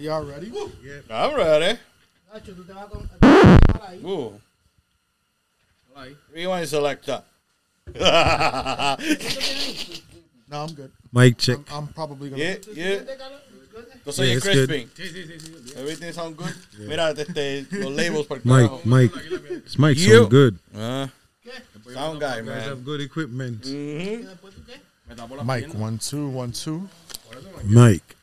Are y'all ready? Yeah. I'm ready. Ooh. Rewind selector. No, I'm good. Mic check. I'm, I'm probably gonna. yeah, yeah. Yo soy Yeah, el it's good. Crispin. Everything sound good? Mira, este, los labels por Mike, carajo. Mike. This mic You- sound good. Ah. Sound guy, guys man. have good equipment. Mhm. Mike, one, two, one, two. Mike.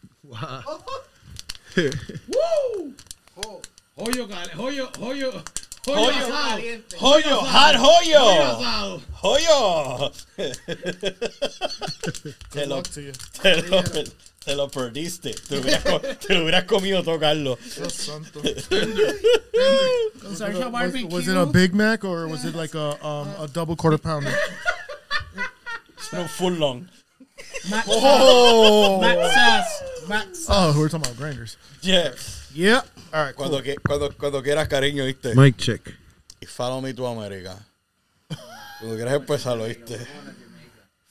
Joyo, cal- joyo, joyo, joyo, Joyo. asado. Joyo, hot Joyo joyo. te, lo, luck to you. te, lo, te lo perdiste. Te lo hubieras, te lo hubieras comido tocarlo. Dios santo. Con salsa Was, barbecue. was it a Big Mac or was it like a um, a double quarter pounder? No full long. Mac Oh. Mac sauce. Sauce. Oh, we're talking about grinders. Yeah. Yep. All right, Cuando, cool. que, cuando, cuando quieras, cariño, ¿viste? Mic check. Y follow me to América. Cuando quieras empezar, ¿viste?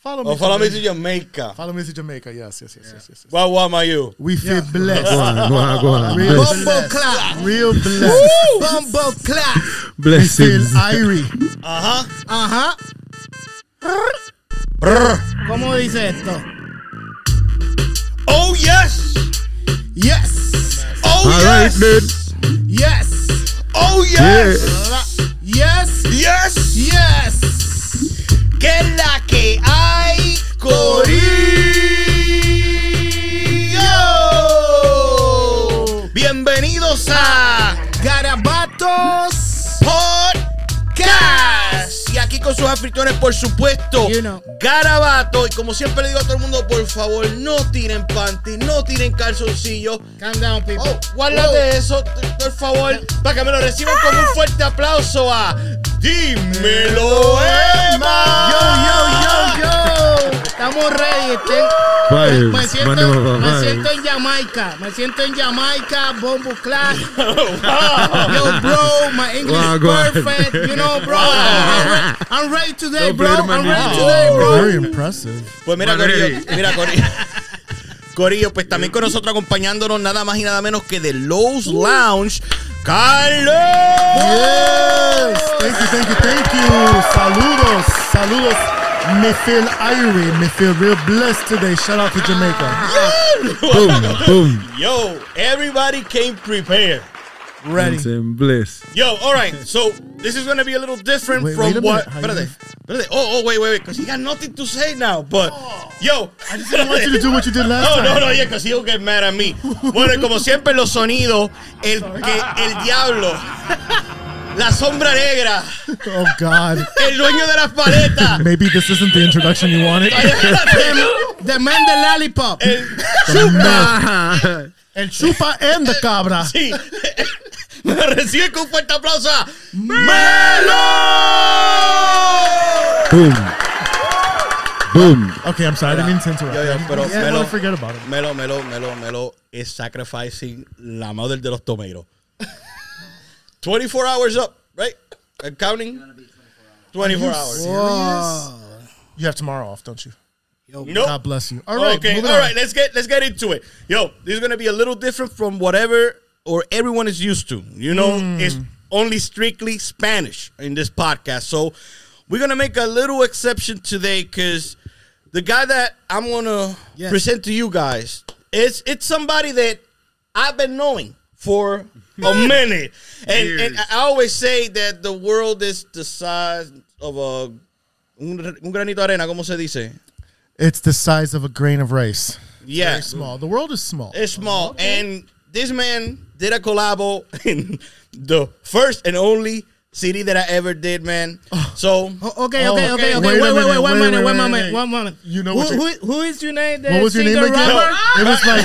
Follow me. O follow me to Jamaica. Follow me to Jamaica. Yes, yes, yes, yes, yes. yes. What, what am you? We feel Go blessed. on, go on, go on. Real Bless, blessed. clap. Real blessed. Bumbo clap. Feel blessings. irie. Ajá. Ajá. ¿Cómo dice esto? Oh, yes. Yes. Oh, All right, yes. dude. Yes. Oh, Yeah. yes. Yes. Yes. Yes. ¿Qué la que hay, Corillo? Con sus anfitriones, por supuesto, You know. Garabato. Y como siempre le digo a todo el mundo, por favor, no tiren panty, no tiren calzoncillos. Calm down, people. Oh, guárdate eso, por favor, para que me lo reciban con un fuerte aplauso a Dímelo, Emma. Yo, yo, yo, yo. Estamos ready. Estén-. Me, me siento, me en Jamaica. Me siento en Jamaica. Bombo clap. Wow. Yo, bro, my English Wow, perfect. You know, bro. I'm, re- I'm ready today, Don't bro. I'm ready Wow. today, bro. very impressive. Pues mira. Corillo, mira, Corillo. Corillo, pues también con nosotros acompañándonos nada más y nada menos que de Lowe's Lounge, Carlos. Yes. Thank you, thank you, thank you. Saludos, saludos. Me feel irie. Me feel real blessed today. Shout out to Jamaica. Ah. Boom, boom. Yo, everybody came prepared. Ready. And bliss. Yo, all right. So this is gonna be a little different Wait- from wait a what. minute. How you Espérate, espérate. Oh, oh, wait, wait, wait. Because he got nothing to say now. But oh. yo, I just I want you to do what you did last No, time. no, no, yeah, because he'll get mad at me. Bueno, como siempre, los sonidos, el que el diablo, la sombra negra, Oh God. el dueño de las paletas, Maybe this isn't the introduction you wanted. The man the lollipop. el El chupa and the cabra. sí, me recibe con un fuerte aplauso a Melo. Boom. Boom. Okay, I'm sorry. I didn't mean to interrupt. Yo, yo, pero Melo- forget about it. Melo, Melo, Melo, Melo is sacrificing la mother de los tomatoes. 24 hours up, right? I'm counting. 24 hours. You have tomorrow off, don't you? Nope. God bless you. All right. okay, moving all on. right. Let's get let's get into it. Yo, this is gonna be a little different from whatever or everyone is used to. You know, Hmm. it's only strictly Spanish in this podcast. So we're gonna make a little exception today because the guy that I'm gonna Yes. present to you guys is it's somebody that I've been knowing for a minute, and, and I always say that the world is the size of a un, un granito de arena. ¿Cómo se dice? It's the size of a grain of rice. Yeah, Very small. The world is small. It's small. And this man did a collabo in the first and only CD that I ever did, man. So Oh, okay, Oh, okay, okay, okay. wait Wait, a wait, wait, minute, one wait, minute, wait, one wait, moment, wait. one moment. You know who, what who, you- who is your name? What was your name singer again? rapper? It was like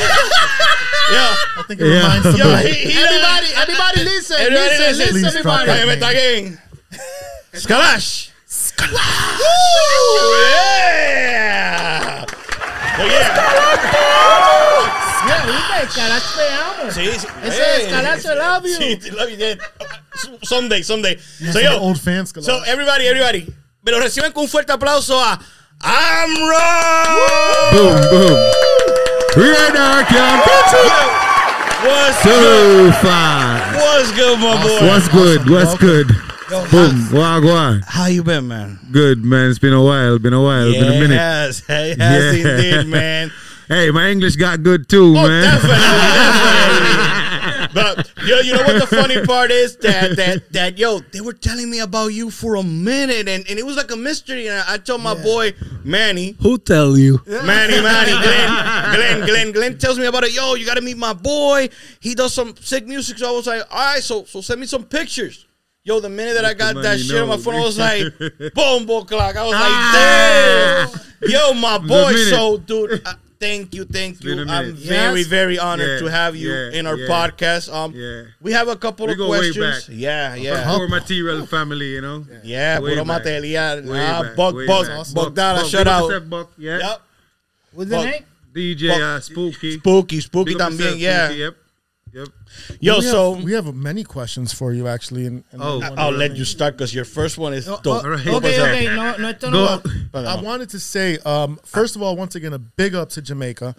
yeah. I think it Yeah. reminds Yo, somebody. he, he Everybody, everybody listen, Everybody listen, listen. listen, Please drop everybody. that Óyeme, está bien. Skalash. Yeah. Oye. Yeah, viste, Escalacho te amo. Sí, sí. Ese Hey. Escalacho love you. Sí, love you, yeah. Someday, someday. Yes, so, I'm yo, an old fan, Scalabro. So everybody, everybody, me lo reciben con un fuerte aplauso a Amrah. Boom, boom. Radar can catch it. What's So good? far. What's good, my boy? What's good? What's good? Yo, Boom. Wagwan. How you been, man? Good, man. It's been a while. Been a while. Been a minute. Yes, yes, indeed, man. Hey, my English got good too, Oh, man. definitely, definitely. But yo, you know what the funny part is that that that yo, they were telling me about you for a minute, and, and it was like a mystery. And I, I told my boy Manny, Who tell you? Manny, Manny, Glenn, Glenn, Glenn, Glenn tells me about it. Yo, you gotta meet my boy. He does some sick music. So I was like, all right, so so send me some pictures. Yo, the minute that I got that you shit on my phone, I was like, boom, boom, clock. I was like, ah. damn. Yo, my boy. minute. So, dude, thank you, thank you. I'm minute. very, very honored Yeah, to have you yeah, in our yeah. podcast. Um, Yeah. we have a couple We of go way questions. back. Yeah, yeah. Poor material family, you know. Yeah, Way puro back. material. Way Ah, back, Buck, way Buck, back. Buck, Dada, Buck, shout out. yourself, Buck, yeah. Yep. What's the name? DJ uh, Spooky. Spooky, spooky Big up también, yeah. Spooky, Yep. Yep. Yo, we so have, we have many questions for you actually. And, in Oh. I'll of the let things. you start because your first one is Oh, oh, Alright. Dope okay, okay, no, no, esto no Go. I wanted to say, um, first of all, once again, a big up to Jamaica,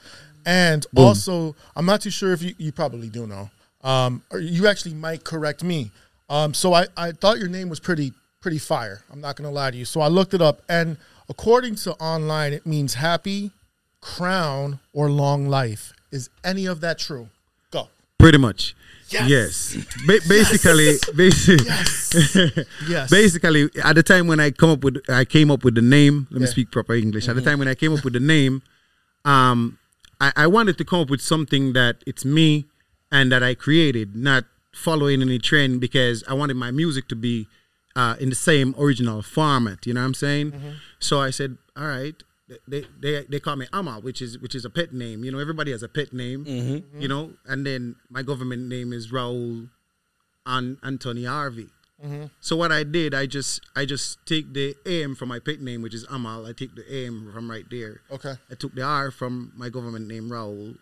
and also, I'm not too sure if you, you probably do know, um, or you actually might correct me. Um, so I, I thought your name was pretty pretty fire. I'm not gonna lie to you. So I looked it up, and according to online, it means happy, crown, or long life. Is any of that true? Pretty much. Yes. Ba- basically, basi- Yes. basically, at the time when I come up with, I came up with the name. Let me speak proper English. At the time when I came up with the name, um, I, I wanted to come up with something that it's me and that I created, not following any trend because I wanted my music to be uh, in the same original format. You know what I'm saying? So I said, all right. They, they they call me Amal, which is which is a pet name. You know, everybody has a pet name. Mm-hmm. Mm-hmm. You know, and then my government name is Raul An- Anthony Harvey. Mm-hmm. So what I did, I just I just take the AM from my pet name, which is Amal. I take the AM from right there. Okay. I took the R from my government name Raul,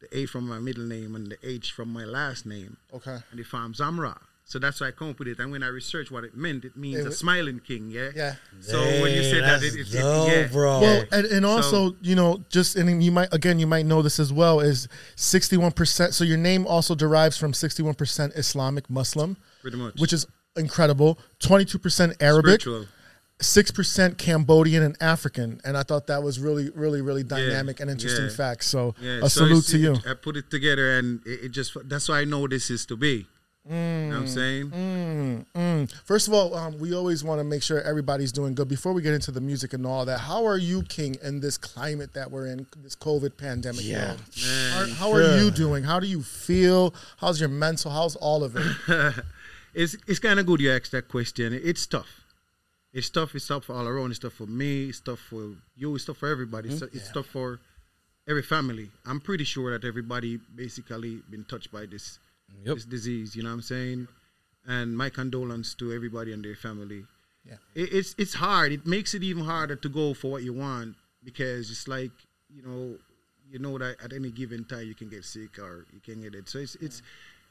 the A from my middle name, and the H from my last name, Okay. and the farm Zamra. So that's why I come up with it. And when I researched what it meant, it means It a wa- smiling king. Yeah. Yeah. So when you said that, it, it, it yeah. bro. Well, and, and also, you know, just and you might again, you might know this as well is sixty one percent. So your name also derives from sixty one percent Islamic Muslim, Pretty much. which is incredible. Twenty two percent Arabic, Spiritual. six percent Cambodian and African, and I thought that was really, really, really dynamic and interesting yeah. fact. So Yeah, a so salute to you. I put it together, and it, it just that's why I know this is to be. You know what I'm saying? Mm. First of all, um, we always want to make sure everybody's doing good. Before we get into the music and all that, how are you, King, in this climate that we're in, this COVID pandemic? Yeah. world? How, how are you doing? How do you feel? How's your mental? How's all of it? It's it's kind of good you asked that question. It's tough. It's tough. It's tough for all around. It's tough for me. It's tough for you. It's tough for everybody. It's, it's tough for every family. I'm pretty sure that everybody basically been touched by this Yep. this disease. You know what I'm saying? And my condolence to everybody and their family. Yeah. It, it's it's hard. It makes it even harder to go for what you want because it's like you know you know that at any given time you can get sick or you can get it. So it's it's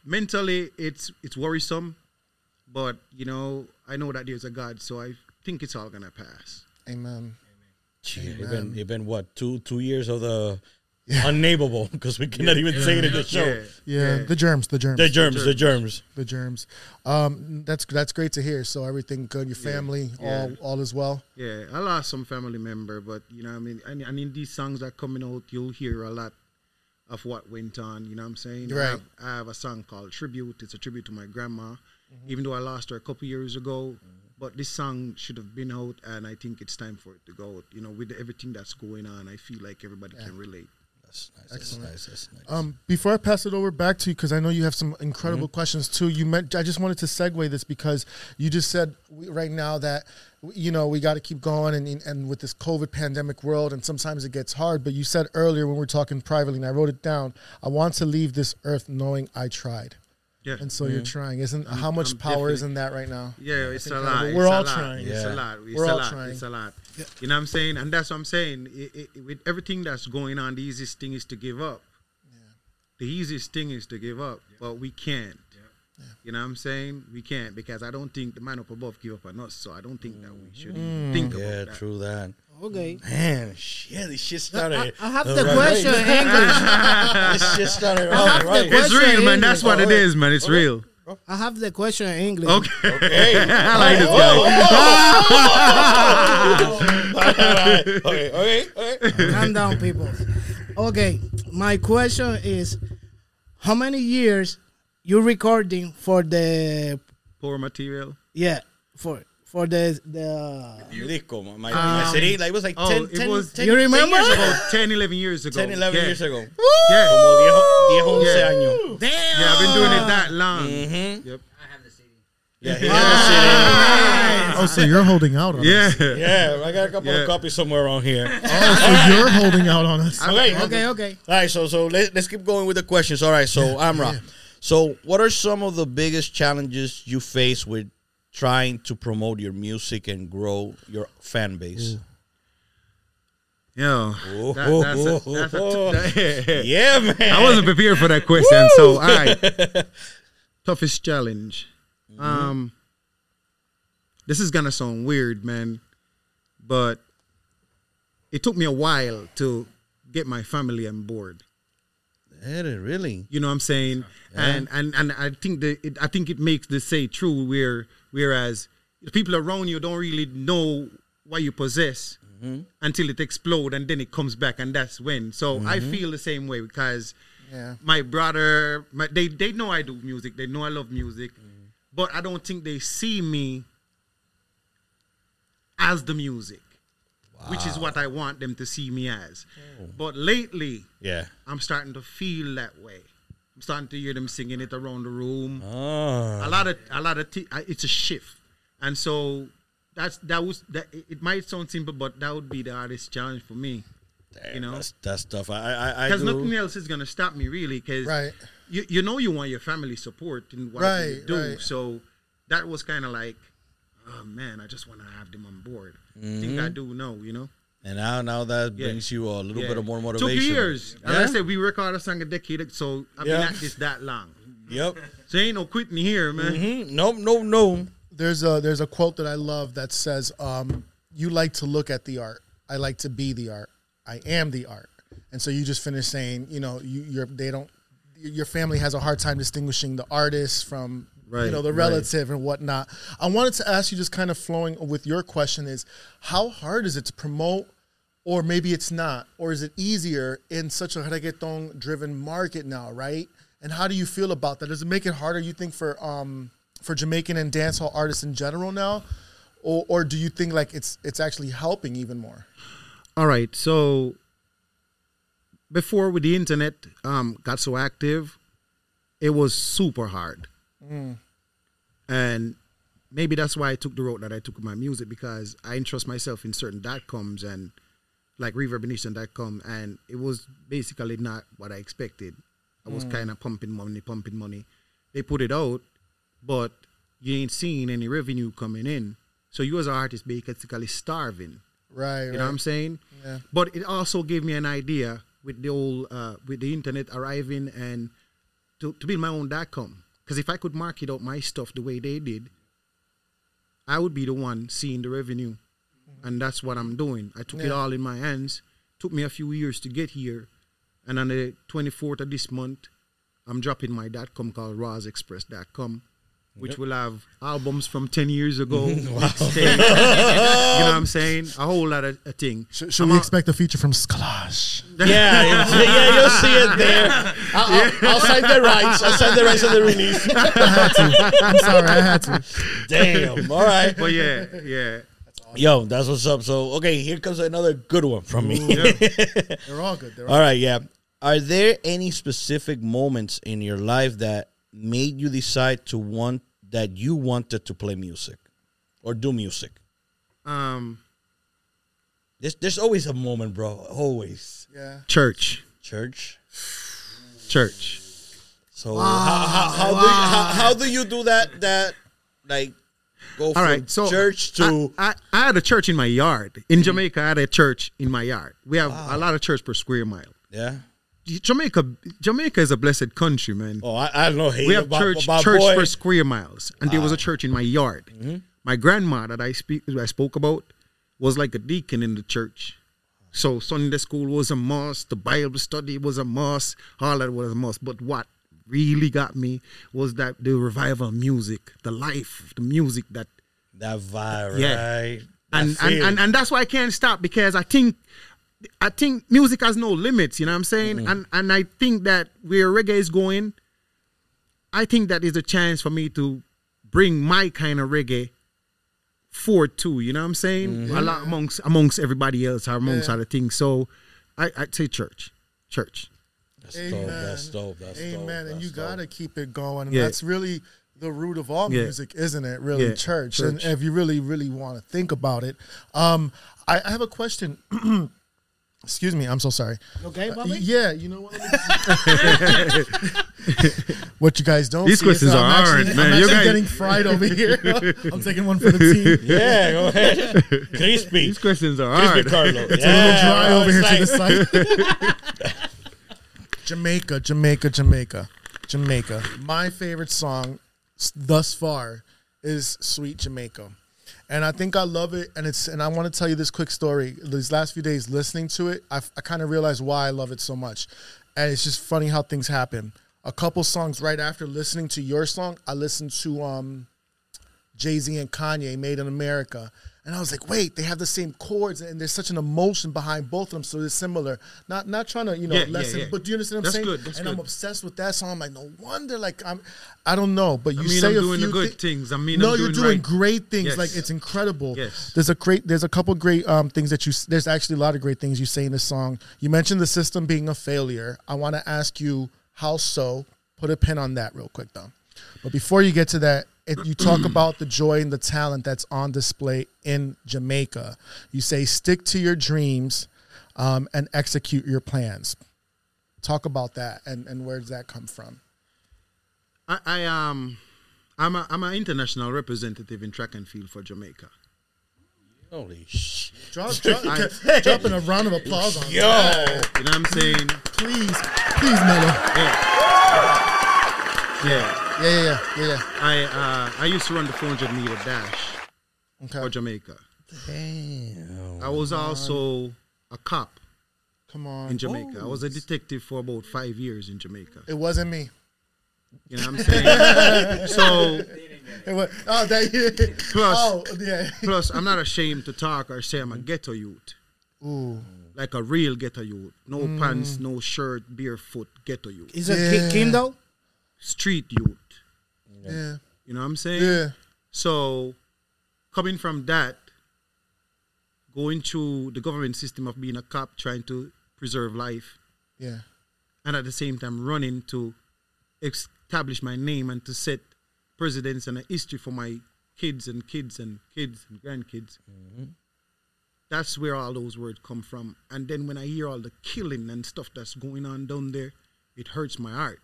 mentally it's it's worrisome, but you know I know that there's a God, so I think it's all gonna pass. Amen. Gee, it's been it's been what two two years of the unnameable because we cannot even say it in the show. Yeah, the germs, the germs, The germs, the germs. the germs. Um, that's that's great to hear. So everything good, your family, all all is well. Yeah, I lost some family member, but you know, I mean, and, and in these songs that are coming out, you'll hear a lot of what went on. You know what I'm saying? I Right. have, I have a song called Tribute. It's a tribute to my grandma, even though I lost her a couple years ago. But this song should have been out, and I think it's time for it to go out. You know, with everything that's going on, I feel like everybody can relate. That's nice. That's nice. That's nice. Um, before I pass it over back to you, because I know you have some incredible questions too. You meant I just wanted to segue this because you just said right now that you know we got to keep going and and with this COVID pandemic world, and sometimes it gets hard. But you said earlier when we are talking privately, and I wrote it down. I want to leave this earth knowing I tried, Yeah, and so you're trying. Isn't how much I'm power is in that right now? Yeah, it's a incredible. lot. We're it's all a lot. trying. It's Yeah. a lot. It's We're a all lot. trying. It's a lot. You know what I'm saying? And that's what I'm saying. I i with everything that's going on, the easiest thing is to give up. The easiest thing is to give up, but we can't. You know what I'm saying? We can't because I don't think the man up above give up on us. So I don't think that we should even mm. think about Yeah, that. true that. Okay. Man, shit, this shit started. I have the the right question in English. this shit started I all have the right. It's real, man. That's English. what it is, man. It's real. I have the question in English. Okay. Okay. I like this guy. okay, okay, okay. Calm down, people. Okay, my question is, how many years you recording for the Poor material. yeah for for the the Disco, my, my, my city, like, it was like Oh, 10, it 10, was- 10 You remember? 10 years ago. About 10, 11 years ago. 10, 11 yeah. years ago. Yeah. Como 10, 10 11 Yeah. años. damn. Yeah, I've been doing it that long. Mm-hmm. Yep. I have the city. Yeah, he had Oh, so you're holding out on us. Yeah. a. Yeah, I got a couple Yeah. of copies somewhere around here. Oh, so you're holding out on us. Okay, Okay, okay. All right, so so let, let's keep going with the questions. All right, so Amrah, so what are some of the biggest challenges you face with trying to promote your music and grow your fan base? Yo, that, that's a, that's a, that- Yeah, man. I wasn't prepared for that question. So, all right. Toughest challenge. Um, this is gonna sound weird, man, but it took me a while to get my family on board. Did really? You know what I'm saying? And and and I think that it, I think it makes the say true. Where whereas the people around you don't really know what you possess mm-hmm. until it explode, and then it comes back, and that's when. So I mm-hmm. feel the same way because Yeah. my brother, my, they they know I do music. They know I love music, mm-hmm. but I don't think they see me as the music, which is what I want them to see me as. Oh. But lately, Yeah. I'm starting to feel that way. I'm starting to hear them singing it around the room. Oh. A lot of a lot of t- I- uh, it's a shift, and so that's that was that. It it might sound simple, but that would be the hardest challenge for me. you know, that's, that's tough. I I, I because nothing else is gonna stop me really. Because Right. you you know you want your family support in what Right, you do. right. So that was kind of like, oh man, I just want to have them on board. I think I mm-hmm. do know, you know. And now now that Yeah. brings you a little Yeah. bit of more motivation. Took years. As Yeah? I said, we record a song a decade, so I've Yeah. been at this that long. Yep. So ain't no quitting here, man. Mm-hmm. No, no, no. There's a there's a quote that I love that says, um, "You like to look at the art. I like to be the art. I am the art." And so you just finished saying, you know, you you're they don't your family has a hard time distinguishing the artist from you know the right. relative and whatnot. I wanted to ask you, just kind of flowing with your question, is how hard is it to promote, or maybe it's not, or is it easier in such a reggaeton driven market now, right? And how do you feel about that? Does it make it harder? You think for um for Jamaican and dancehall artists in general now, or or do you think like it's it's actually helping even more? All right. So before with the internet um, got so active, it was super hard. And maybe that's why I took the road that I took with my music because I entrust myself in certain dot coms and like reverbnation.com and it was basically not what I expected. I was kind of pumping money, pumping money. They put it out, but you ain't seeing any revenue coming in. So you as an artist basically starving. Right. You know what I'm saying? Yeah. But it also gave me an idea with the old uh, with the internet arriving and to, to build my own dot com. Because if I could market out my stuff the way they did, I would be the one seeing the revenue. And that's what I'm doing. I took it all in my hands. Took me a few years to get here, and on the 24th of this month, I'm dropping my dot .com called RozExpress.com, which will have albums from 10 years ago. mixtape, you know what I'm saying? A whole lot of a thing. Should, should we expect a feature from Skalash? Yeah, yeah, yeah, you'll see it there. I'll, I'll, I'll sign the rights. I'll sign the rights of the release. I had to. I'm sorry, I had to. Damn. All right. But yeah, yeah. Yo, that's what's up. So, okay, here comes another good one from me. They're all good. They're all All right, yeah. Are there any specific moments in your life that made you decide to want that you wanted to play music or do music? Um, There's there's always a moment, bro. Always. Yeah. church, Church. church. So how, how, how, do you, how, how do you do that? That like go from All right, so church to I, I, I had a church in my yard in mm-hmm. Jamaica. I had a church in my yard. We have a lot of church per square mile. yeah. Jamaica, Jamaica is a blessed country, man. Oh, I, I don't know. We have about- church about church boy. per square miles, and there was a church in my yard. Mm-hmm. My grandma that I speak I spoke about was like a deacon in the church. So Sunday school was a must, the Bible study was a must, all that was a must. But what really got me was that the revival of music, the life, the music that that vibe, Yeah. right? and and, and and that's why I can't stop because I think I think music has no limits, you know what I'm saying? Mm-hmm. And and I think that where reggae is going, I think that is a chance for me to bring my kind of reggae forward too, you know what I'm saying? Mm-hmm. A lot amongst amongst everybody else or amongst Yeah. other things. So I I'd say church. Church. That's dope. That's dope. That's dope. Amen. And you dope. gotta keep it going. And Yeah. that's really the root of all Yeah. music, isn't it? Really, Yeah, church. And if you really, really want to think about it, um, I, I have a question. Excuse me. I'm so sorry. Okay, Uh, Bobby? yeah, you know what? what you guys don't These see questions that are I'm actually, hard, I'm man. You actually guys- getting fried over here. I'm taking one for the team. Yeah, go ahead. Crispy. These questions are Crispy hard. Carlo. It's yeah, a little dry bro, over here to the side. Jamaica, Jamaica, Jamaica, Jamaica. My favorite song thus far is "Sweet Jamaica," and I think I love it. And it's and I want to tell you this quick story. These last few days listening to it, I, I kind of realized why I love it so much, and it's just funny how things happen. A couple songs right after listening to your song, I listened to um, Jay Z and Kanye, Made in America. And I was like, wait, they have the same chords, and there's such an emotion behind both of them, so they're similar. Not not trying to, you know, Yeah, yeah, lessen, yeah. but do you understand what I'm saying? good, that's and I'm obsessed with that song. I'm like, no wonder, like I'm, I don't know, but you mean, say I'm a doing few the good thi- things. I mean, no, I'm you're doing doing right. great things. Yes. Like it's incredible. Yes. There's a great, there's a couple great um, things that you. There's actually a lot of great things you say in this song. You mentioned the system being a failure. I want to ask you how so. Put a pin on that real quick though. But before you get to that, it, you talk about the joy and the talent that's on display in Jamaica. You say stick to your dreams um, and execute your plans. Talk about that and, and where does that come from? I, I um I'm a I'm an international representative in track and field for Jamaica. Holy shit. Drop, drop, dropping a round of applause on Yo. that. You know what I'm saying? Please, please, Mello. Yeah. Yeah, yeah, yeah, yeah, yeah. I uh I used to run the 400 meter dash for Jamaica. Damn. I was also a cop Come on. in Jamaica. I was a detective for about five years in Jamaica. It wasn't me. You know what I'm saying? so It was, oh, that, Plus- oh, yeah. plus I'm not ashamed to talk or say I'm a ghetto youth. Ooh. Like a real ghetto youth. No pants, no shirt, barefoot, ghetto youth. Is it Yeah. Ki- Kindle? Street youth. Yeah. You know what I'm saying? Yeah. So, coming from that, going to the government system of being a cop, trying to preserve life, Yeah. and at the same time running to establish my name and to set precedents and a history for my kids and kids and kids and grandkids. Mm-hmm. That's where all those words come from. And then when I hear all the killing and stuff that's going on down there, it hurts my heart.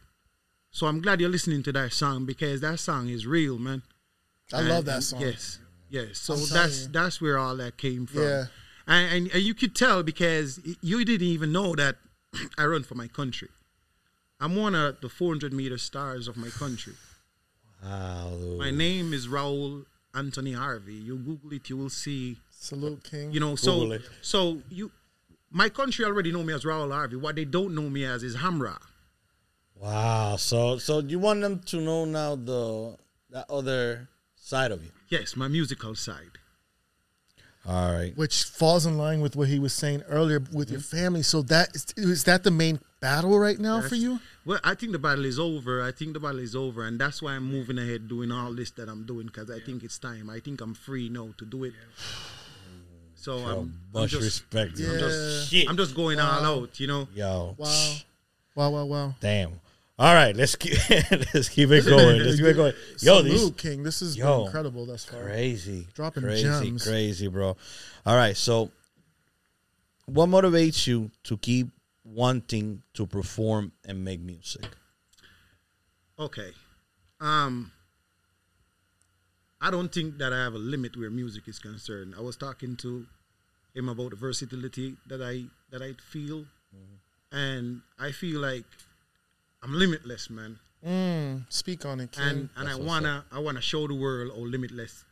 So I'm glad you're listening to that song because that song is real, man. I love that song. Yes, yes. So that's you. that's where all that came from. Yeah. And, and and you could tell because you didn't even know that I run for my country. I'm one of the 400 meter stars of my country. Wow. My name is Raul Anthony Harvey. You Google it, you will see Salute King. You know, so so you, my country already know me as Raul Harvey. What they don't know me as is Amrah. Wow. So so you want them to know now the that other side of you. Yes, my musical side. All right. which falls in line with what he was saying earlier with your mm-hmm. family. So that is, is that the main battle right now for you? Well, I think the battle is over. I think the battle is over, and that's why I'm moving ahead doing all this that I'm doing because I think it's time. I think I'm free now to do it. So I'm, I'm just, respect. Yeah. I'm just shit. I'm just going all out, you know. Yo. Wow, wow, wow, wow. Damn. All right, let's keep let's keep it going. Let's keep it going. Yo, Salute, this King. This is Yo. incredible thus far. crazy, Dropping crazy, gems. crazy, bro. All right, so what motivates you to keep wanting to perform and make music? Okay. Um I don't think that I have a limit where music is concerned. I was talking to him about the versatility that I that I feel. And I feel like I'm limitless, man. Mm, speak on it, King. And and I wanna I wanna show the world how limitless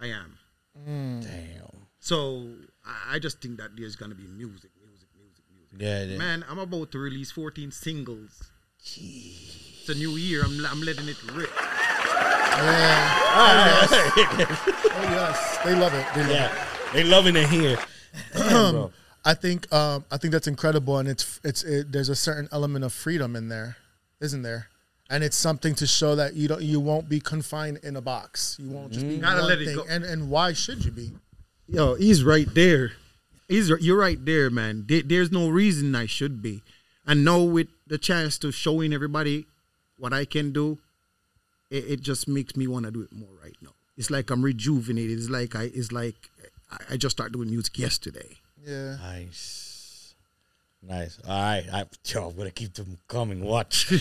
I am. Damn. So I, I just think that there's gonna be music, music, music, music. Yeah, yeah. Man, I'm about to release 14 singles. Jeez. It's a new year. I'm I'm letting it rip. yeah. Oh, yes. oh yes, they love it. They love it. yeah, they loving it here. Damn. I think um, I think that's incredible, and it's it's it, there's a certain element of freedom in there, isn't there? And it's something to show that you don't you won't be confined in a box. You won't just be mm-hmm. Gotta one let it thing. go. And and why should you be? Yo, he's right there. He's r- you're right there, man. There- there's no reason I should be. And now with the chance to showing everybody what I can do, it, it just makes me want to do it more right now. It's like I'm rejuvenated. It's like I it's like I, I just started doing music yesterday. Yeah. Nice. Nice. All right. I, yo, I'm going to keep them coming. Watch. yo,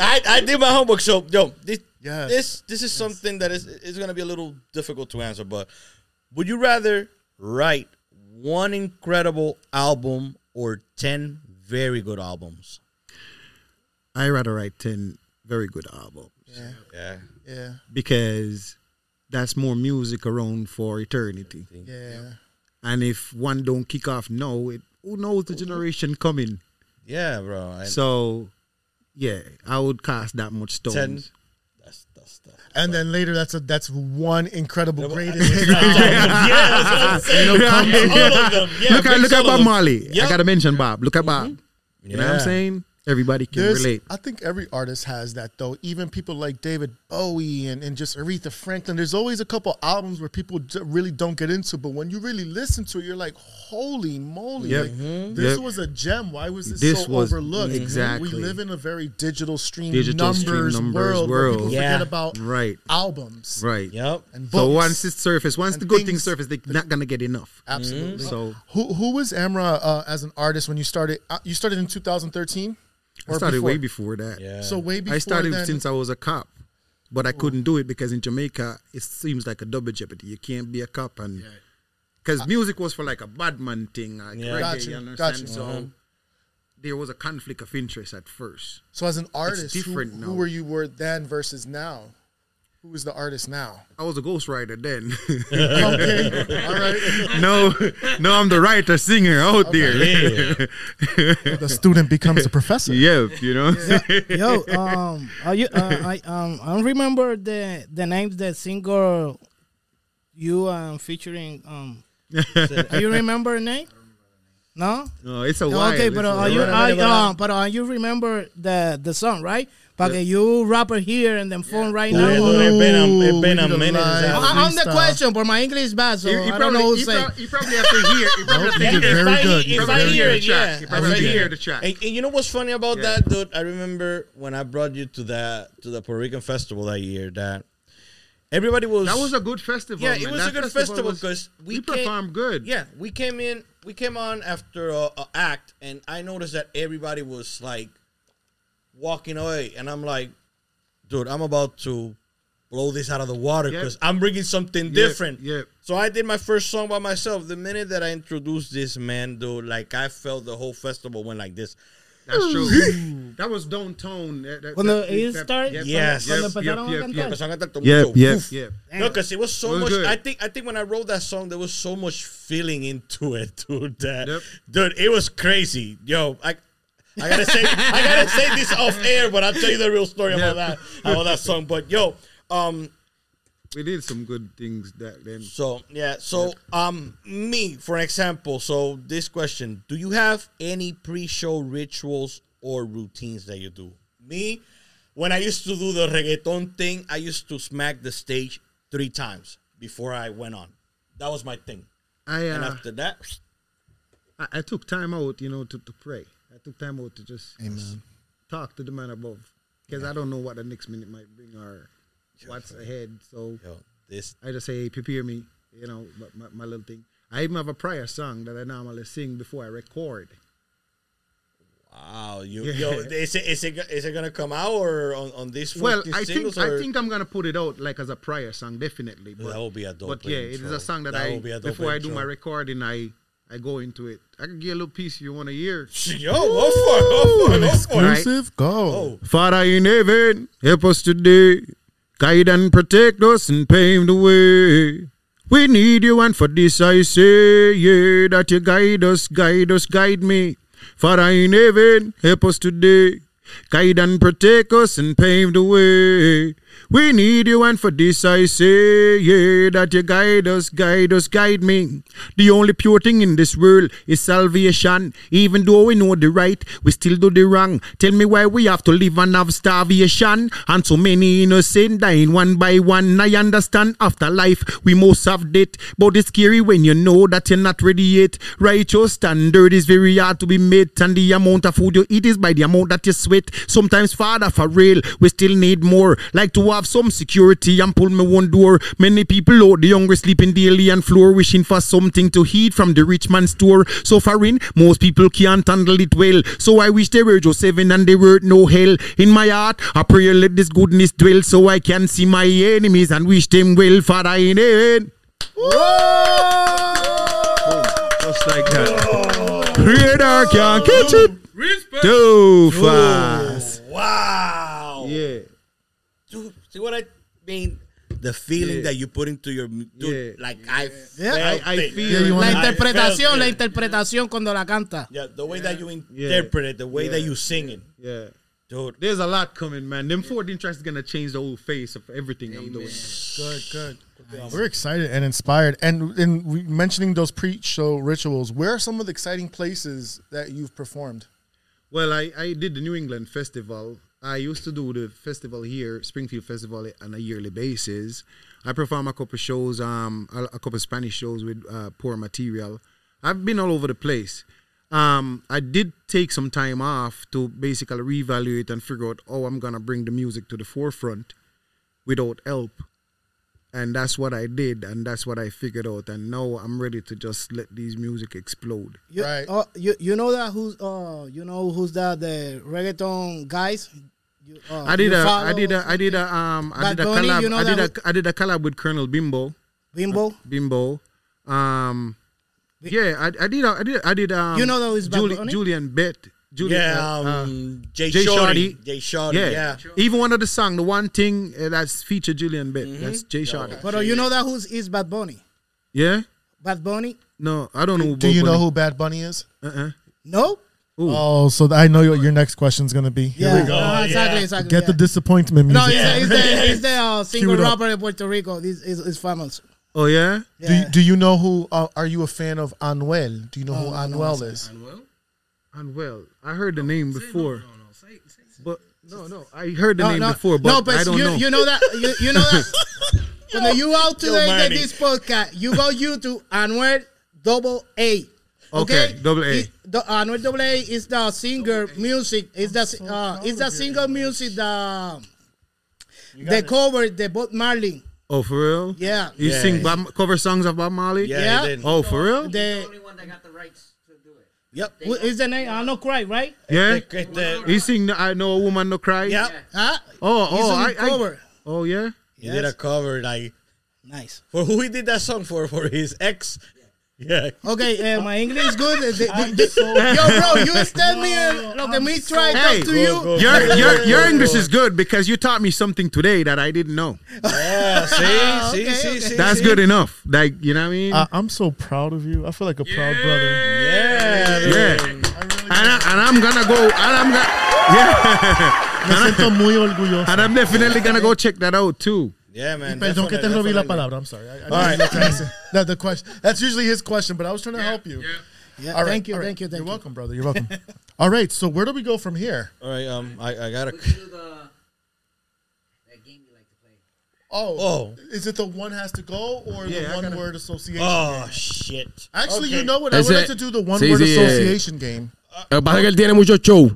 I, I did my homework. So, yo, this, Yes. this, this is something that is, is going to be a little difficult to answer, but would you rather write one incredible album or 10 very good albums? I rather write ten very good albums Yeah. Yeah. Yeah. because that's more music around for eternity. Yeah. And if one don't kick off now, it who knows the generation coming. Yeah, bro. I, So, yeah, I would cast that much stones. 10. That's, that's, that's. And then later, that's a that's one incredible greatest hit. yeah, that's what I'm saying. You know, come to- All of them. Yeah, look at look at Bob them. Marley. Yep. I gotta mention Bob. Look at Bob. You know what I'm saying? Everybody can There's- relate. I think every artist has that though. Even people like David Bowie and, and just Aretha Franklin. There's always a couple albums where people d- really don't get into, but when you really listen to it, you're like, "Holy moly! Yep. like, Mm-hmm. This Yep. was a gem. Why was this, This so was- overlooked? exactly. We live in a very digital stream Digital numbers, stream numbers world, where world. people Yeah. forget about Right. albums Right. Yep. and So once it's surface, once and the good things- things surface, they're not gonna get enough. absolutely. So Who who was Amrah uh, as an artist when you started? Uh, you started in 2013. I started way before that. Yeah. So way before I started then, since I was a cop, but I couldn't do it because in Jamaica it seems like a double jeopardy. You can't be a cop and because music was for like a bad man thing, like Yeah. reggae, Gotcha, you understand? gotcha. So Uh-huh. there was a conflict of interest at first. So as an artist, who, different who now. were you were then versus now? Who is the artist now? I was a ghostwriter then. Okay, all right. no, no, I'm the writer singer out there. The student becomes a professor. yeah, you know. Yo, um, are you? Uh, I um, I don't remember the the names that singer you um featuring um. do you remember a name? No. No, it's a while. Okay, but uh, are you? while. Are, uh, but uh, you remember the the song, right? Porque you rapper here and then phone right now. Yeah, no, it's been a- Ooh, it's been a we need a minute. I- I- I'm the question, but my English is bad, so You, you I don't probably, know who you, say. prob- you probably have to hear. You probably have to hear. did if very I, good. If Very I hear the it, track. yeah. You probably If I to hear hear the track. And, and you know what's funny about Yeah. that, dude? I remember when I brought you to that to the Puerto Rican festival that year. That everybody was. That was a good festival. yeah, it was That a good festival because we we came- performed good. Yeah, we came in. We came on after a, a act, and I noticed that everybody was like walking away, and I'm like, dude, I'm about to blow this out of the water Yeah. because I'm bringing something Yeah, different. yeah. So I did my first song by myself. The minute that I introduced this man, dude, like I felt the whole festival went like this. That's true. that was downtown. That- that- Cuando that- ellos that- start, yep, Yes. cuando yep, empezaron yep, a yep, cantar. Empezaron a cantar todo Yep, yep, yep. No, because it was so It was much. good. I think I think when I wrote that song, there was so much feeling into it, dude. That Yep. dude, it was crazy. Yo, I I gotta say I gotta say this off air, but I'll tell you the real story about that about that song. But yo, um, We did some good things back then. so yeah, so um, me for example. So this question: Do you have any pre-show rituals or routines that you do? Me, when I used to do the reggaeton thing, I used to smack the stage three times before I went on. That was my thing. I And uh, after that, I, I took time out, you know, to, to pray. I took time out to just talk to the man above because I don't know what the next minute might bring or what's ahead. So yo, this I just say, hey, prepare me, you know, but my, my little thing. I even have a prayer song that I normally sing before I record. wow, you Yeah. yo, is it is it is it gonna come out or on, on this? Well, 14 I think singles, I think I'm gonna put it out like as a prayer song, definitely. But, that will be a dope. but yeah, it is a song that, That I will be a dope before I do my recording, I I go into it. I can give you a little piece if you want to hear. Yo, go for it, go for it, go for it. Exclusive, go. Oh, Father in heaven, help us today. Guide and protect us and pave the way. We need you, and for this I say, yeah, that you guide us, guide us, guide me. Father in heaven, help us today. Guide and protect us and pave the way. We need you, and for this I say, yeah, that you guide us, guide us, guide me. The only pure thing in this world is salvation. Even though we know the right, we still do the wrong. Tell me why we have to live and have starvation. And so many innocent dying one by one. I understand after life we must have death. But it's scary when you know that you're not ready yet. Righteous standard is very hard to be met. And the amount of food you eat is by the amount that you sweat. Sometimes, Father, for real, we still need more. Like to have some security and pull me one door. Many people out the hungry sleeping daily on floor, wishing for something to eat from the rich man's store. So Suffering, most people can't handle it well. So I wish they were just heaven and they were no hell. In my heart, I pray let this goodness dwell so I can see my enemies and wish them well, Father in heaven. Just like that. Radar can't catch it. Too fast. wow. Yeah. Dude, see what I mean? The feeling Yeah. that you put into your dude, Yeah. like I Yeah. I- I feel Yeah, you La wanna- I interpretación, la it. interpretación cuando la canta. Yeah, the way that you interpret it, the way that you sing it, Yeah. dude. There's a lot coming, man. Them 14 tracks is gonna change the whole face of everything I'm doing. Good, good. We're excited and inspired. And in mentioning those pre-show rituals, where are some of the exciting places that you've performed? Well, I, I did the New England Festival. I used to do the festival here, Springfield Festival, on a yearly basis. I perform a couple shows, um, a, a couple Spanish shows with uh, poor material. I've been all over the place. Um, I did take some time off to basically reevaluate and figure out how I'm gonna bring the music to the forefront without help. And that's what I did, and that's what I figured out. And now I'm ready to just let these music explode. You, Right. Oh, you you know that who's uh you know who's that the reggaeton guys. You, uh, I did a, I did a, I did a, um, I Bad did a Bunny, collab. you know I did a, did a collab with Colonel Bimbo, Bimbo. Bimbo. Um, yeah, I, I did, a, I did, I did. Um, You know that was Bad Juli- Julian Bet. Julian, Yeah, uh, um, Jay, Jay Shorty. Shardy. Jay Shorty, yeah. yeah. Even one of the song, the one thing uh, that's featured Julian Bet. Mm-hmm. That's Jay Shardy. But uh, you know that who's is Bad Bunny. Yeah. Bad Bunny. No, I don't know. who Do Bob you know Bunny- who Bad Bunny is? Uh-uh. No. Ooh. Oh, so I know what your next question's gonna be. Here Yeah. we go. uh, exactly. yeah. Exactly. Get the disappointment music. No, it's, it's the it's the uh, single rapper in Puerto Rico. This is is famous. Oh yeah. Yeah. Do, you, do you know who? Uh, are you a fan of Anuel? Do you know who Oh, no, Anuel is? And well, I heard the name before. But no, no, I heard the no, name no, before, but no, but I don't you, know. you know that you, you know that when you out today in Manny. this podcast, you go YouTube Anuel double A. Okay, double A. It- the Anuel double A is the singer music. Is the uh, is the single music the the cover the Bob Marley. oh, for real? Yeah. You Yeah. sing Bob, cover songs of Bob Marley? Yeah, Yeah. Oh, for real? The only one that got the rights to do it. Yep. who is the name? I know cry right? Yeah. The- the- He sing I know a woman no cry. Yep. Huh? Ah. Oh, oh, on I, the I, oh yeah. He did a cover like Nice. for who he did that song for for his ex. Yeah. Okay, uh, my English is good. The- the- the- yo, bro, you tell me uh, lo que me try Hey, talk to you. Your, your, your English is good because you taught me something today that I didn't know. Yeah, sí, Ah, sí, okay, sí, okay. sí. That's sí. good enough. Like, you know what I mean? I, I'm so proud of you. I feel like a proud brother. Yeah, dude. yeah. And, I, and I'm gonna go, and I'm gonna, yeah. Me siento muy orgulloso. And I'm definitely gonna go check that out too. Yeah, man. Perdón que te definitely, robé la palabra. I'm sorry. I, I All right. mean to answer that the question. That's usually his question, but I was trying to help you. Yeah, All right, thank you, all right. thank you, thank You're you. welcome, brother. You're welcome. all right. So where do we go from here? All right, um, I, I gotta. We do the that game you like to play. Oh, Oh. is it the one has to go or Yeah, the one gotta- word association? Oh game? shit. Actually, Okay. you know what? I would like to do the one sí, word sí, eh. association game. Lo que pasa es que él tiene muchos shows.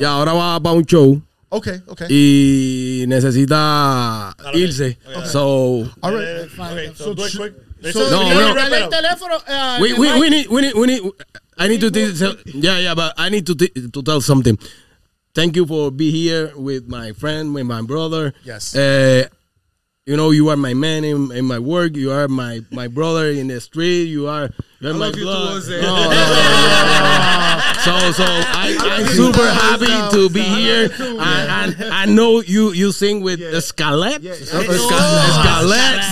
Y ahora va para un show. Okay, okay. Y necesita irse. So, all right. Okay, so, So do it ch- quick. so- No, Yo, no. el teléfono. uh, we, we, we need, we need, we need, I need to, tell, yeah, yeah, but I need to, to tell something. Thank you for be here with my friend, with my brother. Yes. Uh, you know, you are my man in, in my work. You are my, my brother in the street. You are, you are my love you too, blood. Jose. No, no, no, no, no, no. So, so I, I'm super happy to be here. And, and I know you, you sing with Escalet. Escalet.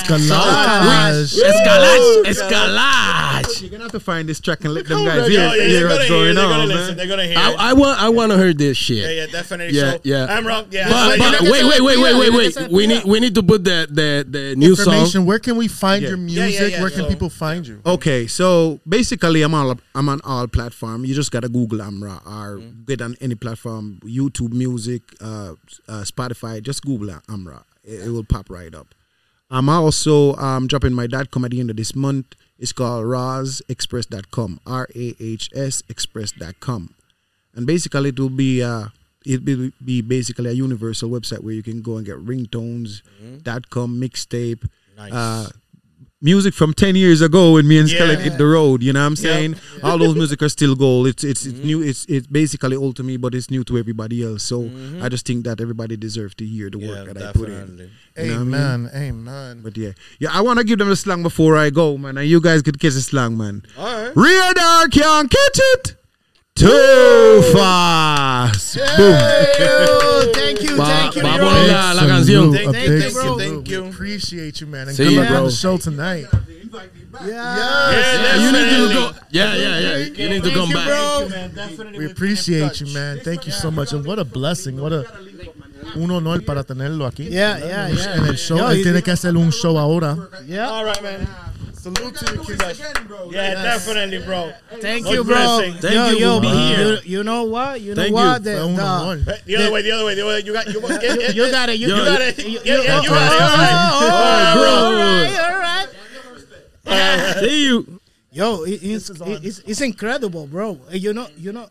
Escalage. Oh. Escalage. Escalage. You're gonna have to find this track and let them guys yeah, hear, they're hear what's going they're gonna on, listen. They're gonna hear. I, it. I want I want to hear this shit. yeah, yeah, definitely. Yeah, so, yeah. I'm wrong. Yeah, But, you but know wait, wait, wait, wait, wait, wait. We need we need to put the the the new song. Information. Where can we find Yeah. your Yeah, music? yeah, yeah, Where can so- people find you? Okay, so basically, I'm all I'm on all platform. You just gotta Google Amrah or get on any platform, YouTube Music, uh, uh, Spotify. Just Google Amrah. It, it will pop right up. I'm also um, dropping my dot.com at the end of this month. It's called razexpress.com. R A H S express.com. And basically, it will be uh, it will be basically a universal website where you can go and get ringtones, dot com mixtape, Nice. uh, music from ten years ago when me and Yeah. Hit the road. You know what I'm saying? All those music are still gold. It's it's, it's mm-hmm. new. It's it's basically old to me, but it's new to everybody else. So mm-hmm. I just think that everybody deserves to hear the yeah, work that I put in. definitely. Know I mean? Amen. Amen. But yeah, yeah, I want to give them the slang before I go, man, and you guys could catch the slang, man. All right. Rear dark can't catch it too fast. Boom. Thank you, thank you, va bro. la, la canción. Thank A you, thank you, salute. thank you. We appreciate you, man, and See good luck bro. on the show tonight. Yeah. Yeah, You need to go. Yeah, yeah, yeah. You need to come you, back. bro. We appreciate you, man. Thank you so much, and what a blessing. What a un honor para tenerlo aquí. Yeah, yeah, yeah. En el show, Yo, él y- tiene que hacer un show ahora. Yeah. All right, man. Salute to you, guys. Yeah, definitely, bro. Thank Much you, bro. blessing. Thank yo, you yo, for being you, here. you know what? You know Thank what? you. The, Fue un the. The other way, the other way, the other way. You got, you, got- yeah, yeah, you got it. You, you got got it. it. You, Yeah, yeah, oh, you got it. oh, oh, oh, oh All right. oh, All oh, right, all right, all right. See you. Yo, it, it's, it's it's incredible, bro. You know, you know.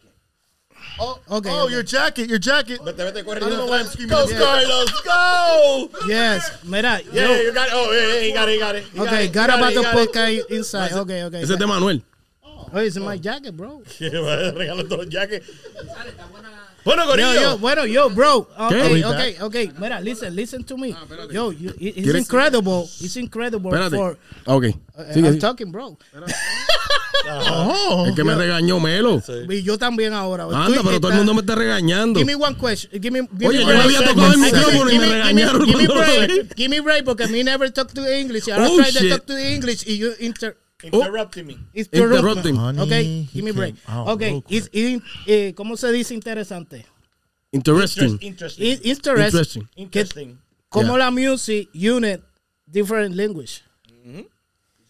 Oh, Okay, oh okay. your jacket, your jacket. But vete, corre. I don't know why I'm screaming. Go, Yeah. Carlos, go! Yes, mira. Yeah, yo, yeah, you got it. Oh, yeah, yeah, he got it, he got it. he okay, it, got he about the he podcast inside. Okay, okay. Ese es de Manuel. Oh, it's in my jacket, bro. Regalo todos los jackets. Bueno, Yo, Corillo. yo, bueno, yo, bro. Okay, ¿Qué? okay, okay. Mira, listen, listen to me. Yo, you, it- it's ¿Quieres- incredible. It's incredible Espérate. for. Ok. uh, Sigue, I'm sigue. talking, bro. Oh, El que me regañó Melo. Y yo también ahora. Anda, pero todo el mundo me está regañando. Give me one question. Give me. Give Oye, me yo le había tocado el micrófono y me me- regañaron Give me break. Give me break porque me never talk to English. I Oh, try to talk to English y you inter. Interrupting me. Interrupting. Honey, Okay, give me break. Okay, it's, in- eh, ¿cómo se dice interesante? Interesting. Interesting. It's interesting. Interesting. Interesting. Como Yeah. la music unit different language.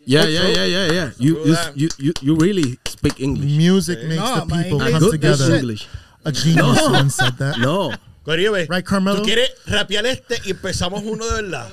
Yeah, yeah, yeah, yeah, yeah. You, you, you, you, you really speak English. Music makes No, the people English- come Good together. English. A genius once said that. No. Corillo, ve. Right, Carmelo? ¿Tú quieres rapear este y empezamos uno de verdad?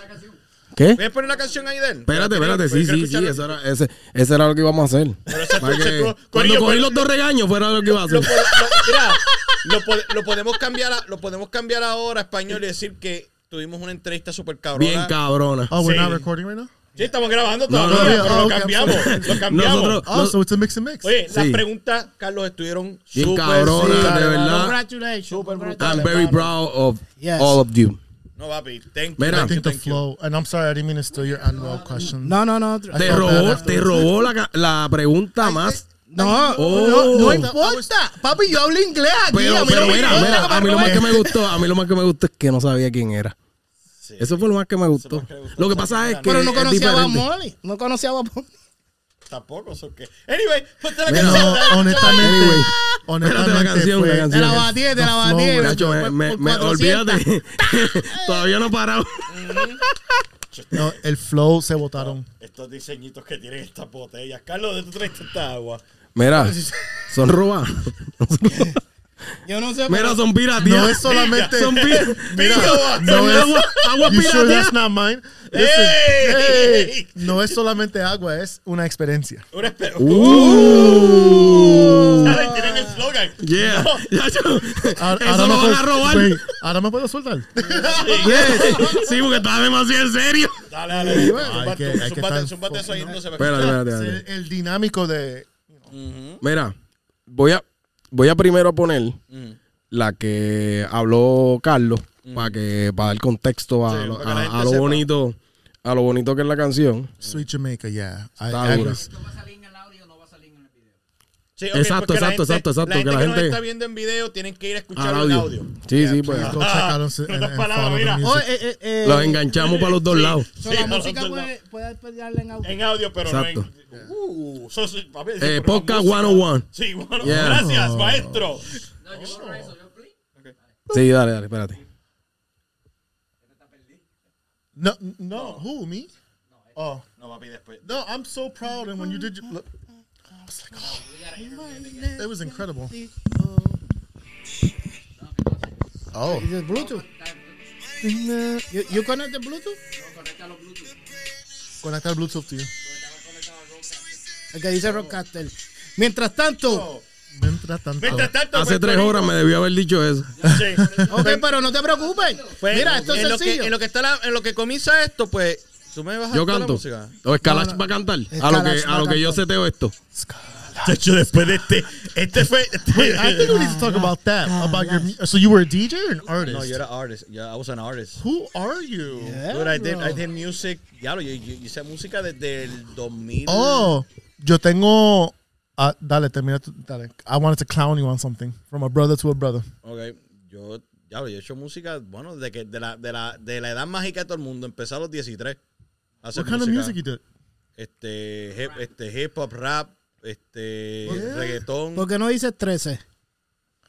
¿Qué? ¿Voy a poner una canción ahí de él? Espérate, espérate, sí, sí, sí, eso era, ese, ese era lo que íbamos a hacer. ese- Para que- cuando cogí pero- los dos regaños, fuera lo que iba a Lo, hacer. po- lo- mira, lo, lo podemos cambiar a- lo podemos cambiar ahora a español y decir que tuvimos una entrevista súper cabrona. Bien cabrona. Oh, we're Sí. not recording right now? Sí, estamos grabando No, todavía, no, no. pero Oh, lo okay, I'm cambiamos. Lo cambiamos. Nosotros- Oh, No. so it's a mix and mix. Oye, las Sí. preguntas, Carlos, estuvieron Bien súper, cabrona, súper de cabronas. verdad. Congratulations. Super. I'm very proud of Yes. all of you. No, papi. Thank you. Mira. I thank you, think the you. flow, and I'm sorry, I didn't mean to steal your Anuel question. No, no, no. I Te felt bad robó, te robó la, la pregunta más. No, Oh. no, no importa. Papi, yo hablo inglés aquí. Pero, a mí pero no me mira, importa mira, a mí lo más que me gustó, a mí lo más que me gustó es que no sabía quién era. Eso fue lo más que me gustó. Lo que pasa es que Pero no es conocía a Bob diferente. Marley. No conocía a Marley. Tampoco, eso que. Anyway, ponte la Mira, canción. No, honestamente, Anyway, honestamente espérate la canción, fue- la Te canción. la batí, te la batí. flow, Nacho, me, me, por me- 400. olvídate. Todavía no he parado. No, el flow se botaron. Estos diseñitos que tienen estas botellas. Carlos, ¿de tú traes tanta agua? Mira, son robados. Yo no sé. Mira, pero- son piratías. No es solamente. Son piratías. Mira, no es. agua, agua You sure that's not mine? Listen, ¡Ey! hey, no es solamente agua, es una experiencia. Una espera. Uh. Ahora tienen el slogan. Yeah. No. Ahora, Eso lo van puedo- a robar. wait, ahora me puedo soltar. Sí, porque estaba demasiado en serio. Dale, dale. Estar zúmbate eso ahí. Espérate, espérate, Es espérate. el, el dinámico de. Mira, voy a, voy a primero poner la que habló Carlos para que para dar contexto a, Sí, lo, a- a bonito a lo bonito que es la canción. Sweet Jamaica, yeah. I- Está I was- No va a salir en el audio, no va a salir en el video. Sí, ok, Exacto, la exacto, gente- exacto, exacto, La gente que la que nos gente- está viendo en video tienen que ir a escuchar Al el audio. audio. Sí, sí, pues. Oh, eh, eh, eh, Los enganchamos para los dos lados. so Sí, la no, música no, puede, puede pedirle en audio. En audio, pero Exacto. no en. Uh, so, sí, papi, sí, Eh, la podcast música- 101. Sí, bueno, Yeah. gracias, maestro. No, yo borro eso, yo play. Sí, dale, dale, espérate. No, no, who, me? Oh. No, papi, después. No, I'm so proud. And when you did, your, look, was like, oh, it was incredible. Oh, Is it Bluetooth? You, you connect the Bluetooth? conectar el Bluetooth to you. El que dice Rockcaster. Mientras tanto, Mientras tanto, Mientras tanto, Hace pues, tres horas me debió haber dicho eso. Sí. ok, pero no te preocupes. Pues, Mira, esto es en lo, que, sencillo. en lo que está la- en lo que comienza esto, pues tú me vas a Yo la canto. música. O Escalach No, no. va a cantar. A lo que, va a a lo que yo cantar. seteo esto. De hecho, después de este, este fue. wait, I think we need to talk about that. About your. mu- So you were a DJ or an artist? No, yo era artist. Yeah, I was an artist. Who are you? Dude, I did, I did music. Ya, yo, yo, yo hice música desde el 2000. Oh, yo tengo. Uh, dale, termina. tu- Dale. I wanted to clown you on something from a brother to a brother. Ok, yo, ya, yo he hecho música, bueno, de, que, de, la, de, la, de la edad mágica de todo el mundo. Empecé a los 13. A hacer What kind of música. music you did? Este, hip, este, hip hop, rap, este, reggaetón. ¿Por qué no dices 13?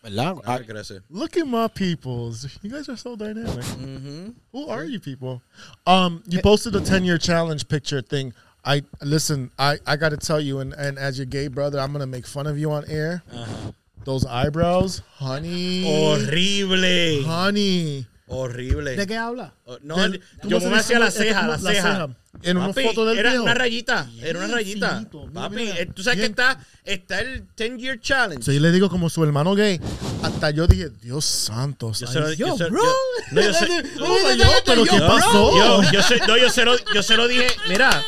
¿Verdad? Ah, crece. Look at my peoples. You guys are so dynamic. Mm-hmm. Who are you people? Um, you posted a 10 year challenge picture thing. I listen, I, I gotta tell you, and, and as your gay brother, I'm gonna make fun of you on air. Those eyebrows, honey. Horrible. Honey. Horrible. ¿De qué habla? Oh, No, Del- yo ¿cómo me se hacía la dice? ceja, la la ceja. ceja. En una foto del era una rayita, era una rayita. Mira, Papi, mira. eh, tú sabes que está, está el 10 year challenge. Yo le digo como su hermano gay. Hasta yo dije, Dios santo. Yo se lo yo se- bro. yo- no, yo sé- yo, pero ¿qué pasó? Yo, yo, se, no, yo, se lo, yo se lo dije, mira,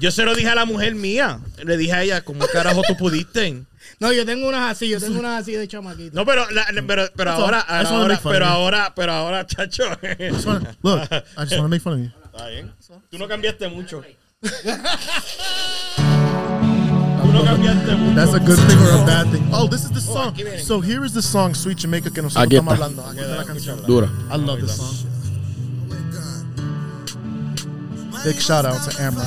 yo se lo dije a la mujer mía. Le dije a ella, ¿cómo carajo tú pudiste? No, yo tengo unas así, yo tengo unas así de chamaquito. No, pero, la- pero, pero That's all. ahora, I just wanna ahora, make fun pero of you. ahora, pero ahora, chacho. Just wanna- Look, I just want to make fun of you. Está bien. Tú no cambiaste mucho. Tú no cambiaste mucho. That's a good thing or a bad thing. Oh, this is the song. aquí viene. So here is the song, Sweet Jamaica, que nosotros Aquí estamos está. hablando. Aquí está la canción. Dura. I love this song. Big shout out to Amber.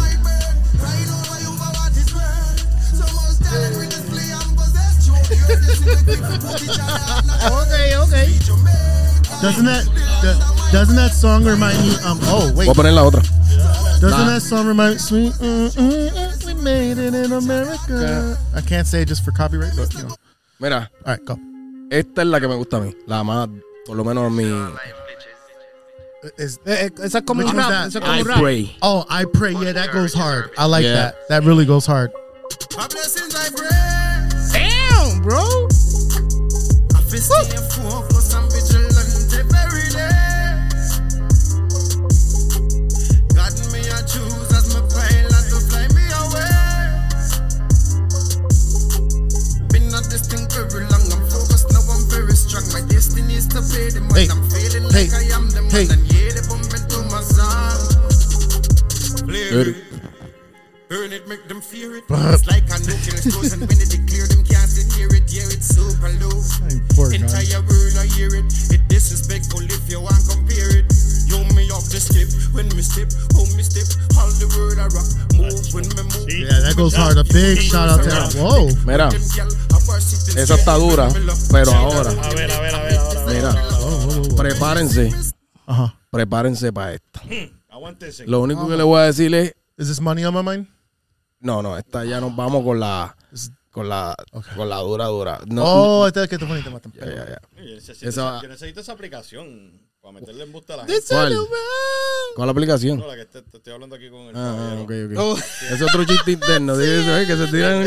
Okay, okay. Doesn't that do- doesn't that song remind me? Um. Oh wait. Voy a poner la otra. Doesn't that song remind sweet? Mm, mm, mm, we made it in America. I can't say it just for copyright, but you know. Mira, All right, go. esta es la que me gusta a mí. La más, por lo menos mi. Is Eh, eh, esa es como Which un one's rap. Esa es como I rap. pray. oh, I pray. Yeah, that goes hard. I like Yeah. that. That really goes hard. My blessings I pray. Damn, bro. I feel stay focused and vigilant every day. God me I choose as my pilot to fly me away. Been at this thing very long. I'm focused now. I'm very strong. My destiny is to pay the money. Hey, I'm feeling hey, like I am the man. hey. And yeah, they bump into my song. Flare. Burn it, make them fear it. It's like a nuclear explosion when they declare Yeah, it's super low. Poor guy. Entire world I hear it. It disrespectful if you want compare it. You me off the step when me step, how me step. All the world I rock, move when me move. Yeah, that goes hard. A big shout out to that. Whoa. Mira, esa está dura, pero ahora, A ver, a ver, a ver, ahora. mira, prepárense, Uh-huh. prepárense para esta. Aguántese. Lo único que le voy a decir es, Is this money on my mind? no, no, esta ya nos vamos con la, con la, con la dura, dura. No, Oh, esta que te poniste, matan. ya, ya, ya. Yo necesito, Esa- yo necesito esa aplicación para meterle en busta a la gente. ¿Cuál? ¿Cuál la aplicación? No, la que te, te estoy hablando aquí con el Ah, caballero. ok, ok. Es otro chiste interno. dice eso, eh, que se tiran.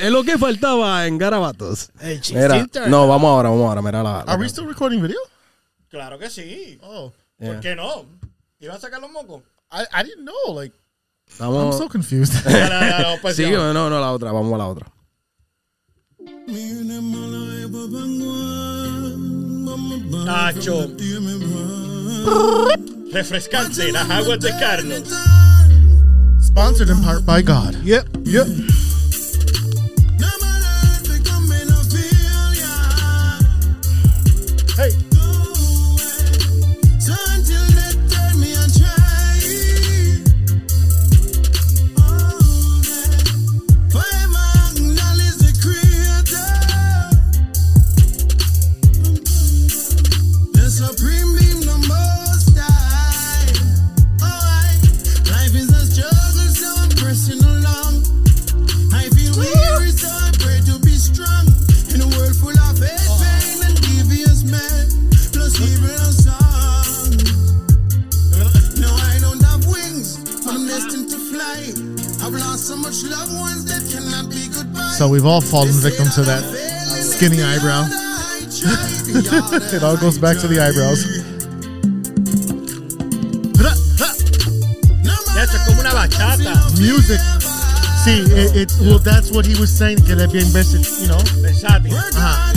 Es lo que faltaba en Garabatos. El chiste Mira, interno. no, vamos ahora, vamos ahora. Mira la. la- Are we still recording video? Claro que sí. Oh, Yeah. ¿Por qué no? ¿Iban a sacar los mocos? I, I didn't know. Like, I'm Vamos. so confused. Dale, dale, vamos para Sí, no, no, la otra. Vamos a la otra. Nacho. Refrescante, las aguas de Carlos. Sponsored in part by God. Yep, yep. So we've all fallen victim to that skinny eyebrow. it all goes back to the eyebrows. Nacho, es como una bachata. Music. See, it, it well, that's what he was saying. Que le bien versatile, you know. Versátil. Ajá.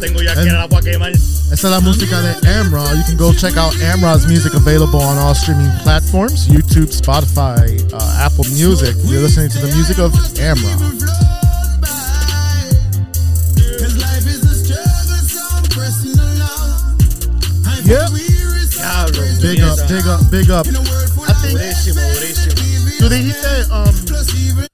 Tengo ya que el agua quemar. Esa es la música de Amrah. You can go check out Amrah's music available on all streaming platforms YouTube, Spotify, uh, Apple Music. You're listening to the music of Amrah. Yep. Diablo. Big up, big up, big up. I think, Durísimo, durísimo. tú dijiste, um,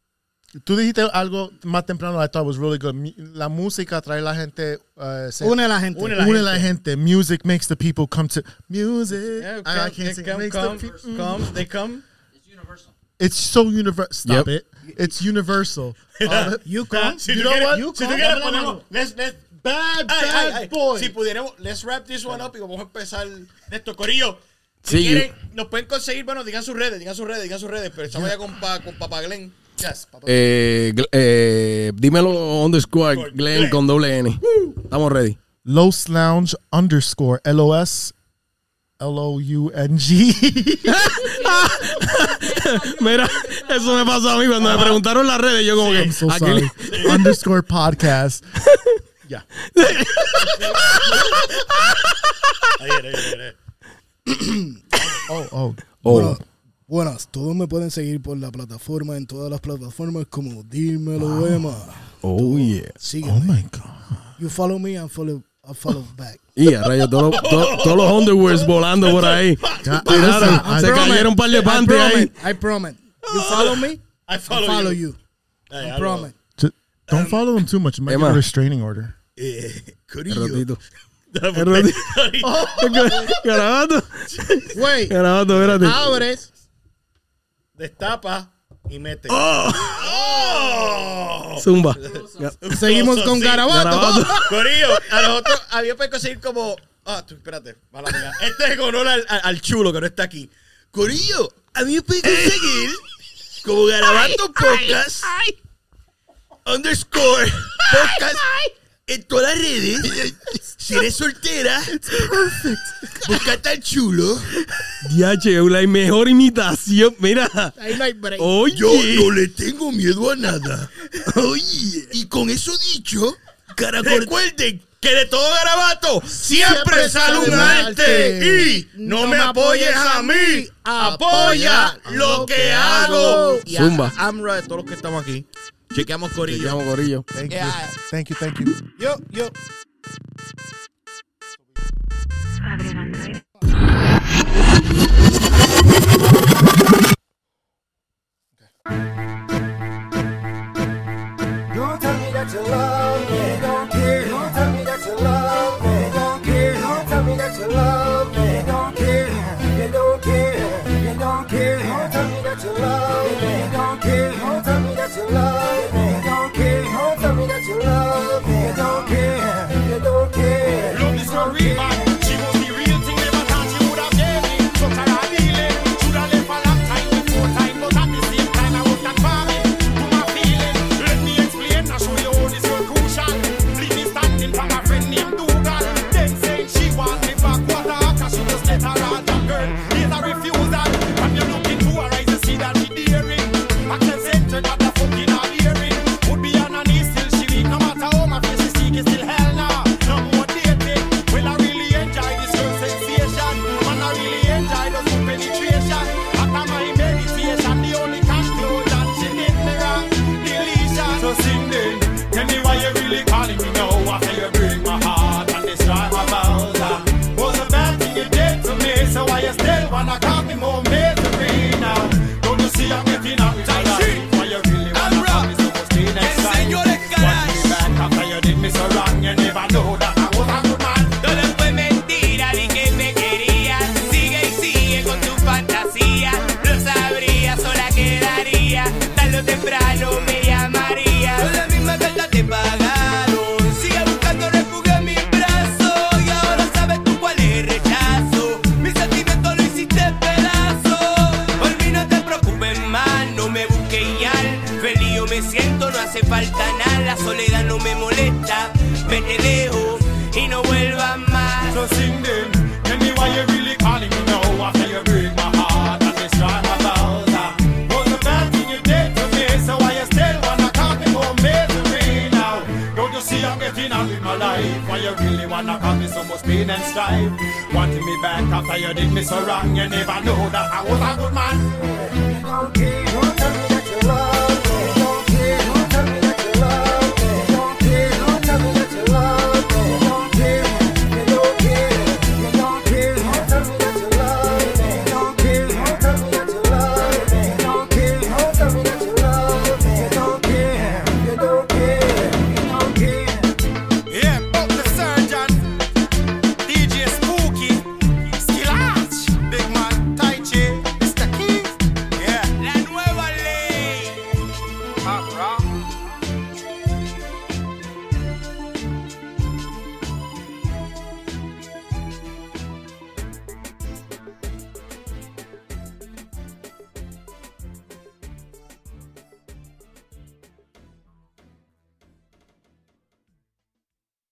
tú dijiste algo más temprano I thought was really good. La música trae la gente, uh, se- Une a la gente. Une la une la gente. Music makes the people come to music. Yeah, I, I come, can't they sing. come, Makes come, the pe- come, they come. It's so universal. Stop Yep. it. It's universal. Uh, You come. Si You know quieres- what? Si You tú come. quieres ponemos, let's, let's, bad, ay, bad ay, boy. Si pudiéramos, let's wrap this one up y vamos a empezar esto. Corillo, Sí, si you- quieren, nos pueden conseguir, bueno, digan sus redes, digan sus redes, digan sus redes, pero estamos ya con, pa, con Papa Glenn. Yes. Papa. Eh, eh, dímelo underscore Glenn Glenn. con doble N. Estamos ready. Los Lounge underscore L O S L O U N G. Mira, eso me pasó a mí cuando me preguntaron las redes. Yo como que. I'm so ¿a sorry. quién- underscore podcast. Viene. Oh, oh. Oh, Buenas, todos me pueden seguir por la plataforma, en todas las plataformas como Dímelo wow. Emma. Oh Tú, yeah. Sígueme. Oh my God. You follow me and follow, I follow back. Y yeah, rayos, todos todo, todo los underwears volando por ahí. Tiraron, se cayeron un par de panties ahí. I promise. You follow me, I follow, I follow you. you. I, I promise. Don't follow him too much. It might Emma. be a restraining order. Eh, Corillo. El oh. Espérate. Abres destapa y mete. ¡Oh! ¡Oh! Zumba. Seguimos con garabato. Corillo, a nosotros había pues que conseguir como. Ah, tú, espérate. Este es con honor al, chulo que no está aquí. Corillo, a mí me pueden eh. conseguir como garabato ay, podcast ay, ay. underscore podcast en todas las redes. Si eres soltera, busca al chulo. Diache, la mejor imitación. Mira. Yo no le tengo miedo a nada. Oye. Y con eso dicho, caracol. Recuerden que de todo garabato siempre, siempre sale un arte. Y no, me apoyes a mí. Apoya lo que hago. Zumba. Amra de todos los que estamos aquí. Chequeamos Corillo. Chequeamos Corillo. Thank yeah. you. Thank you, thank you. Yo, yo. Don't tell me that you love me, don't care. Don't tell me that you love me, don't care. Don't tell me that you love me.